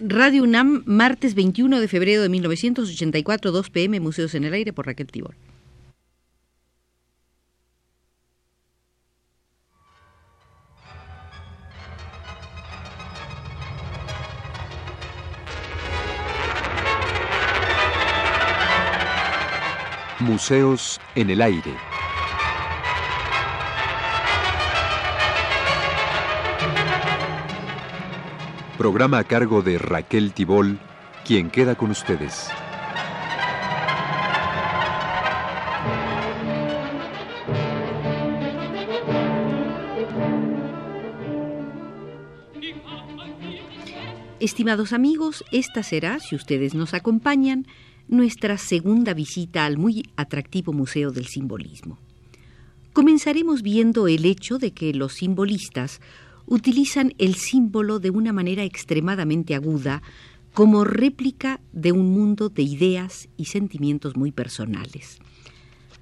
Radio UNAM, martes 21 de febrero de 1984, 2 pm, Museos en el Aire por Raquel Tibor. Museos en el Aire. Programa a cargo de Raquel Tibol, quien queda con ustedes. Estimados amigos, esta será, si ustedes nos acompañan, nuestra segunda visita al muy atractivo Museo del Simbolismo. Comenzaremos viendo el hecho de que los simbolistas utilizan el símbolo de una manera extremadamente aguda como réplica de un mundo de ideas y sentimientos muy personales.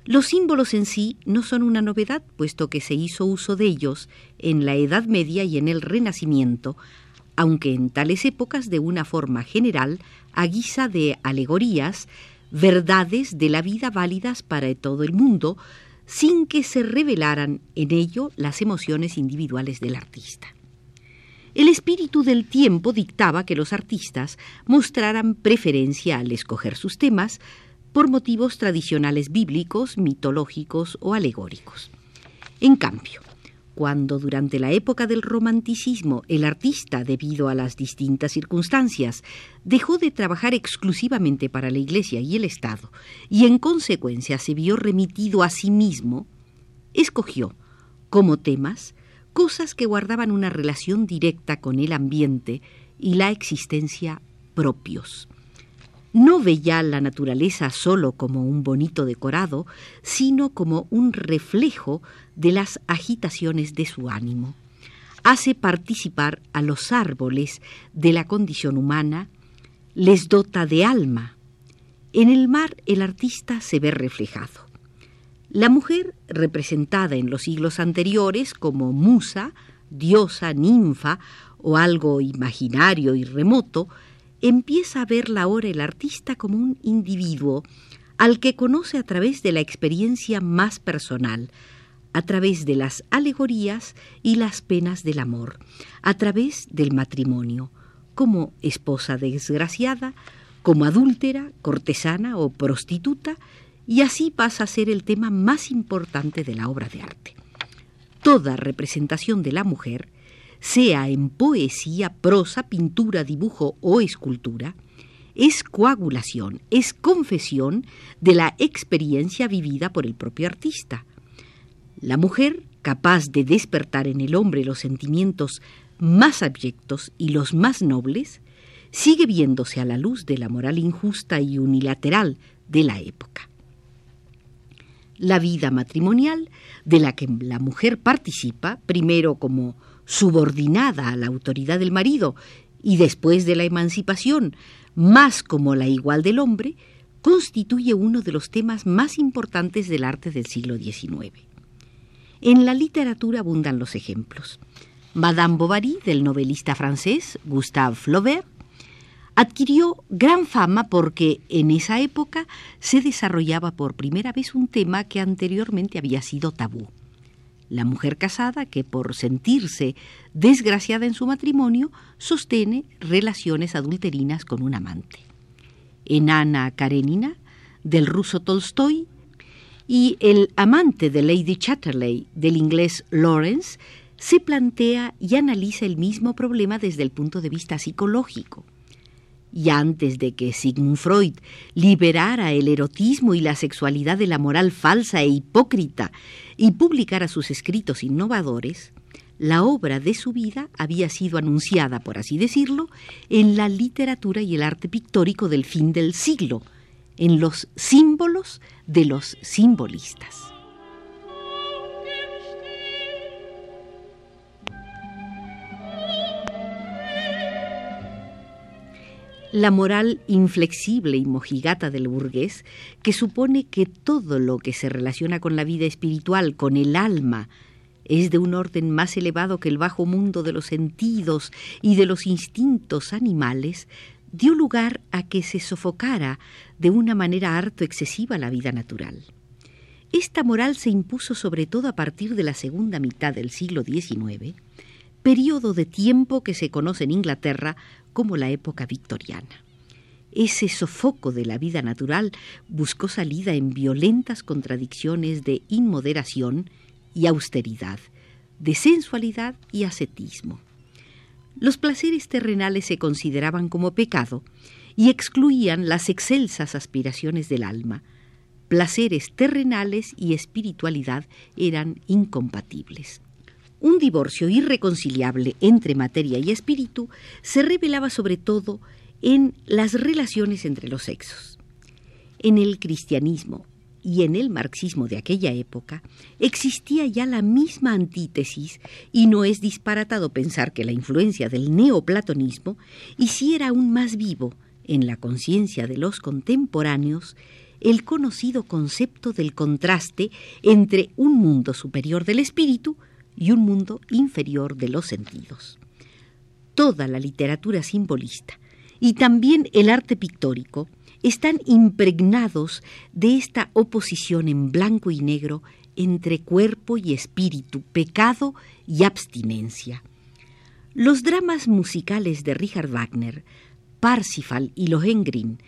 Los símbolos en sí no son una novedad, puesto que se hizo uso de ellos en la Edad Media y en el Renacimiento, aunque en tales épocas de una forma general, a guisa de alegorías, verdades de la vida válidas para todo el mundo, sin que se revelaran en ello las emociones individuales del artista. El espíritu del tiempo dictaba que los artistas mostraran preferencia al escoger sus temas por motivos tradicionales bíblicos, mitológicos o alegóricos. En cambio, cuando durante la época del romanticismo el artista, debido a las distintas circunstancias, dejó de trabajar exclusivamente para la Iglesia y el Estado, y en consecuencia se vio remitido a sí mismo, escogió como temas cosas que guardaban una relación directa con el ambiente y la existencia propios. No veía la naturaleza solo como un bonito decorado, sino como un reflejo de las agitaciones de su ánimo. Hace participar a los árboles de la condición humana, les dota de alma. En el mar el artista se ve reflejado. La mujer, representada en los siglos anteriores como musa, diosa, ninfa o algo imaginario y remoto, empieza a verla ahora el artista como un individuo al que conoce a través de la experiencia más personal, a través de las alegorías y las penas del amor, a través del matrimonio, como esposa desgraciada, como adúltera, cortesana o prostituta, y así pasa a ser el tema más importante de la obra de arte. Toda representación de la mujer sea en poesía, prosa, pintura, dibujo o escultura, es coagulación, es confesión de la experiencia vivida por el propio artista. La mujer, capaz de despertar en el hombre los sentimientos más abyectos y los más nobles, sigue viéndose a la luz de la moral injusta y unilateral de la época. La vida matrimonial, de la que la mujer participa, primero como subordinada a la autoridad del marido y después de la emancipación, más como la igual del hombre, constituye uno de los temas más importantes del arte del siglo XIX. En la literatura abundan los ejemplos. Madame Bovary, del novelista francés Gustave Flaubert, adquirió gran fama porque en esa época se desarrollaba por primera vez un tema que anteriormente había sido tabú la mujer casada que por sentirse desgraciada en su matrimonio sostiene relaciones adulterinas con un amante. En Ana Karenina, del ruso Tolstoy, y el amante de Lady Chatterley, del inglés Lawrence, se plantea y analiza el mismo problema desde el punto de vista psicológico y antes de que Sigmund Freud liberara el erotismo y la sexualidad de la moral falsa e hipócrita y publicara sus escritos innovadores, la obra de su vida había sido anunciada, por así decirlo, en la literatura y el arte pictórico del fin del siglo, en los símbolos de los simbolistas. La moral inflexible y mojigata del burgués, que supone que todo lo que se relaciona con la vida espiritual, con el alma, es de un orden más elevado que el bajo mundo de los sentidos y de los instintos animales, dio lugar a que se sofocara de una manera harto excesiva la vida natural. Esta moral se impuso sobre todo a partir de la segunda mitad del siglo XIX, periodo de tiempo que se conoce en Inglaterra como la época victoriana. Ese sofoco de la vida natural buscó salida en violentas contradicciones de inmoderación y austeridad, de sensualidad y ascetismo. Los placeres terrenales se consideraban como pecado y excluían las excelsas aspiraciones del alma. Placeres terrenales y espiritualidad eran incompatibles. Un divorcio irreconciliable entre materia y espíritu se revelaba sobre todo en las relaciones entre los sexos. En el cristianismo y en el marxismo de aquella época existía ya la misma antítesis y no es disparatado pensar que la influencia del neoplatonismo hiciera aún más vivo en la conciencia de los contemporáneos el conocido concepto del contraste entre un mundo superior del espíritu y un mundo inferior de los sentidos. Toda la literatura simbolista y también el arte pictórico están impregnados de esta oposición en blanco y negro entre cuerpo y espíritu, pecado y abstinencia. Los dramas musicales de Richard Wagner, Parsifal y Lohengrin,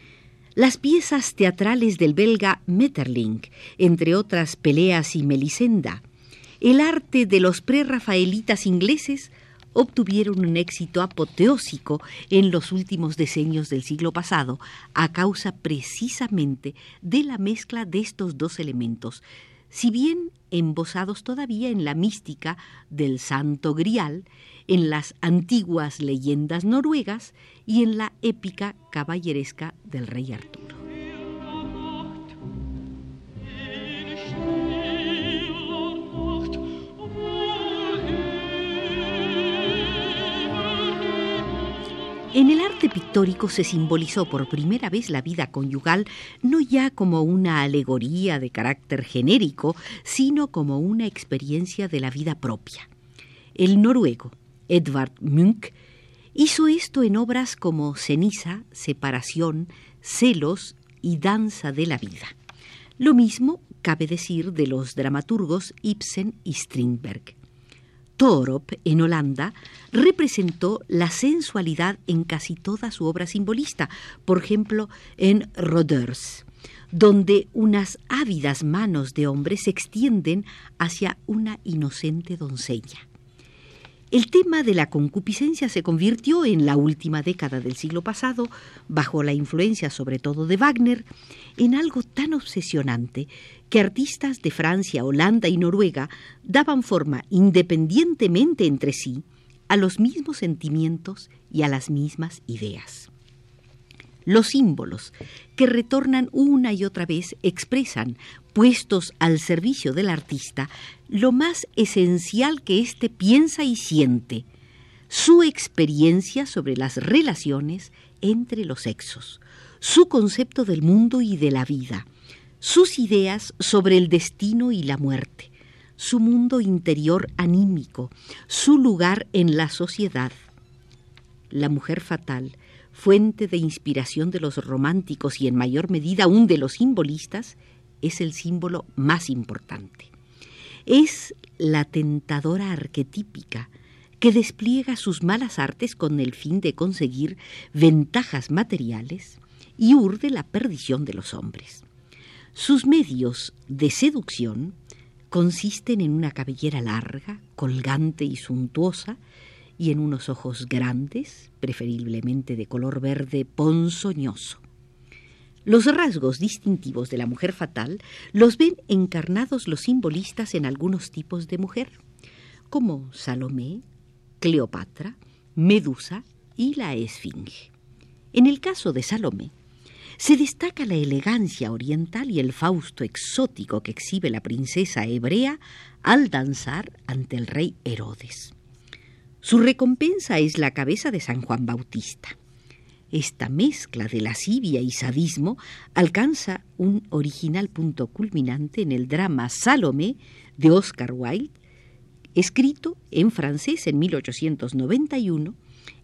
las piezas teatrales del belga Metterling, entre otras Peleas y Melisenda, el arte de los prerrafaelitas ingleses obtuvieron un éxito apoteósico en los últimos decenios del siglo pasado, a causa precisamente de la mezcla de estos dos elementos, si bien embosados todavía en la mística del Santo Grial, en las antiguas leyendas noruegas y en la épica caballeresca del rey Arturo. En el arte pictórico se simbolizó por primera vez la vida conyugal no ya como una alegoría de carácter genérico, sino como una experiencia de la vida propia. El noruego Edvard Munch hizo esto en obras como Ceniza, Separación, Celos y Danza de la Vida. Lo mismo cabe decir de los dramaturgos Ibsen y Strindberg. Torop, en Holanda, representó la sensualidad en casi toda su obra simbolista, por ejemplo, en Rodeurs, donde unas ávidas manos de hombre se extienden hacia una inocente doncella. El tema de la concupiscencia se convirtió en la última década del siglo pasado, bajo la influencia sobre todo de Wagner, en algo tan obsesionante que artistas de Francia, Holanda y Noruega daban forma independientemente entre sí a los mismos sentimientos y a las mismas ideas. Los símbolos que retornan una y otra vez expresan, puestos al servicio del artista, lo más esencial que éste piensa y siente, su experiencia sobre las relaciones entre los sexos, su concepto del mundo y de la vida, sus ideas sobre el destino y la muerte, su mundo interior anímico, su lugar en la sociedad. La mujer fatal fuente de inspiración de los románticos y en mayor medida aún de los simbolistas, es el símbolo más importante. Es la tentadora arquetípica que despliega sus malas artes con el fin de conseguir ventajas materiales y urde la perdición de los hombres. Sus medios de seducción consisten en una cabellera larga, colgante y suntuosa, y en unos ojos grandes, preferiblemente de color verde ponzoñoso. Los rasgos distintivos de la mujer fatal los ven encarnados los simbolistas en algunos tipos de mujer, como Salomé, Cleopatra, Medusa y la Esfinge. En el caso de Salomé, se destaca la elegancia oriental y el fausto exótico que exhibe la princesa hebrea al danzar ante el rey Herodes. Su recompensa es la cabeza de San Juan Bautista. Esta mezcla de lascivia y sadismo alcanza un original punto culminante en el drama Salomé de Oscar Wilde escrito en francés en 1891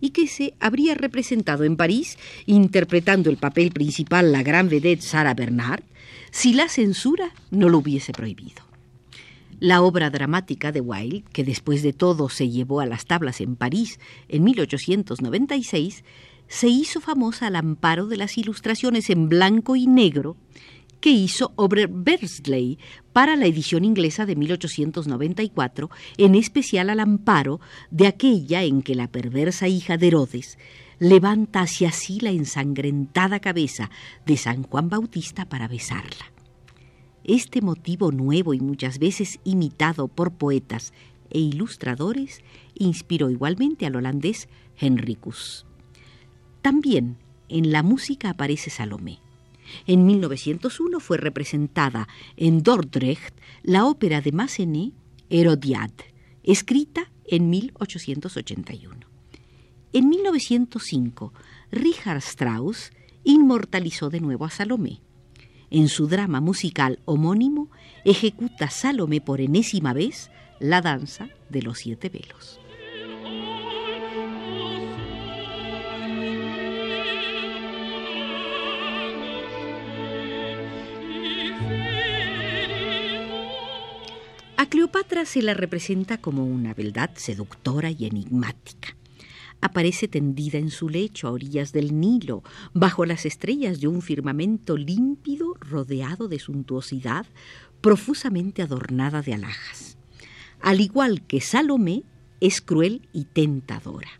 y que se habría representado en París interpretando el papel principal la gran vedette Sarah Bernard si la censura no lo hubiese prohibido. La obra dramática de Wilde, que después de todo se llevó a las tablas en París en 1896, se hizo famosa al amparo de las ilustraciones en blanco y negro que hizo Ober Bersley para la edición inglesa de 1894, en especial al amparo de aquella en que la perversa hija de Herodes levanta hacia sí la ensangrentada cabeza de San Juan Bautista para besarla. Este motivo nuevo y muchas veces imitado por poetas e ilustradores inspiró igualmente al holandés Henricus. También en la música aparece Salomé. En 1901 fue representada en Dordrecht la ópera de Massenet, Herodiad, escrita en 1881. En 1905, Richard Strauss inmortalizó de nuevo a Salomé. En su drama musical homónimo, ejecuta Salomé por enésima vez la danza de los siete velos. A Cleopatra se la representa como una beldad seductora y enigmática. Aparece tendida en su lecho a orillas del Nilo, bajo las estrellas de un firmamento límpido rodeado de suntuosidad, profusamente adornada de alhajas. Al igual que Salomé, es cruel y tentadora.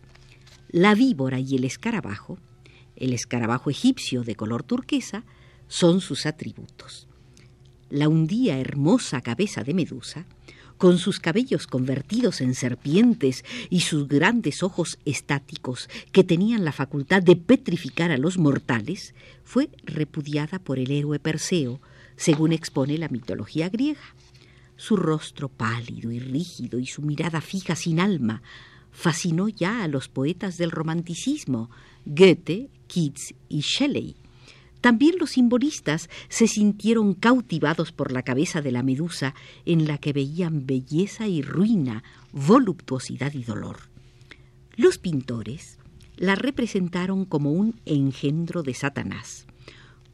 La víbora y el escarabajo, el escarabajo egipcio de color turquesa, son sus atributos la un día hermosa cabeza de Medusa, con sus cabellos convertidos en serpientes y sus grandes ojos estáticos que tenían la facultad de petrificar a los mortales, fue repudiada por el héroe Perseo, según expone la mitología griega. Su rostro pálido y rígido y su mirada fija sin alma fascinó ya a los poetas del romanticismo, Goethe, Keats y Shelley. También los simbolistas se sintieron cautivados por la cabeza de la medusa en la que veían belleza y ruina, voluptuosidad y dolor. Los pintores la representaron como un engendro de Satanás,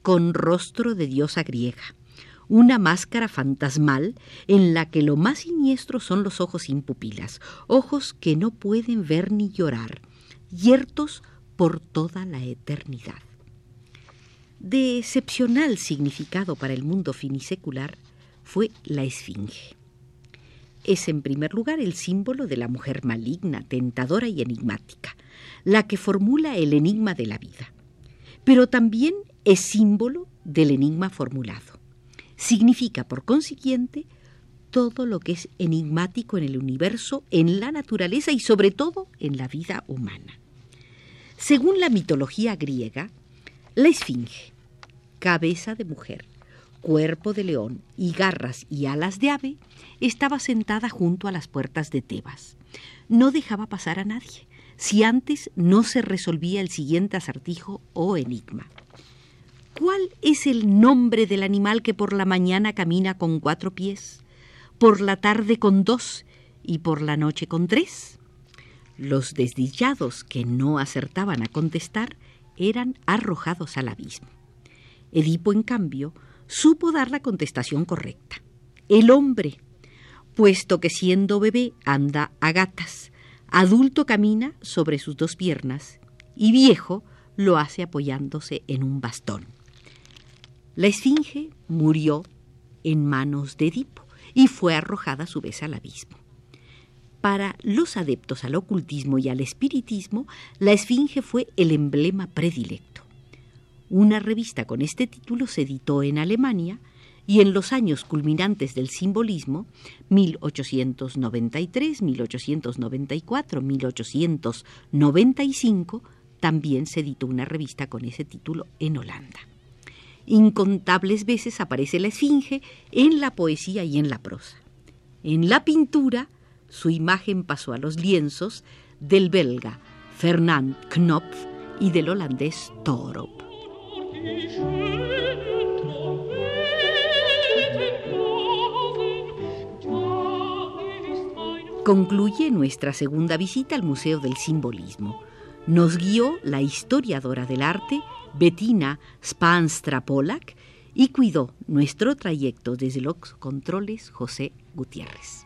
con rostro de diosa griega, una máscara fantasmal en la que lo más siniestro son los ojos sin pupilas, ojos que no pueden ver ni llorar, yertos por toda la eternidad. De excepcional significado para el mundo finisecular fue la esfinge. Es en primer lugar el símbolo de la mujer maligna, tentadora y enigmática, la que formula el enigma de la vida. Pero también es símbolo del enigma formulado. Significa, por consiguiente, todo lo que es enigmático en el universo, en la naturaleza y sobre todo en la vida humana. Según la mitología griega, la esfinge cabeza de mujer, cuerpo de león y garras y alas de ave, estaba sentada junto a las puertas de Tebas. No dejaba pasar a nadie, si antes no se resolvía el siguiente acertijo o enigma. ¿Cuál es el nombre del animal que por la mañana camina con cuatro pies, por la tarde con dos y por la noche con tres? Los desdichados que no acertaban a contestar eran arrojados al abismo. Edipo, en cambio, supo dar la contestación correcta. El hombre, puesto que siendo bebé anda a gatas, adulto camina sobre sus dos piernas y viejo lo hace apoyándose en un bastón. La esfinge murió en manos de Edipo y fue arrojada a su vez al abismo. Para los adeptos al ocultismo y al espiritismo, la esfinge fue el emblema predilecto. Una revista con este título se editó en Alemania y en los años culminantes del simbolismo, 1893, 1894, 1895, también se editó una revista con ese título en Holanda. Incontables veces aparece la esfinge en la poesía y en la prosa. En la pintura, su imagen pasó a los lienzos del belga Fernand Knopf y del holandés Torop. Concluye nuestra segunda visita al Museo del Simbolismo. Nos guió la historiadora del arte, Bettina Spanstra-Polak, y cuidó nuestro trayecto desde los controles José Gutiérrez.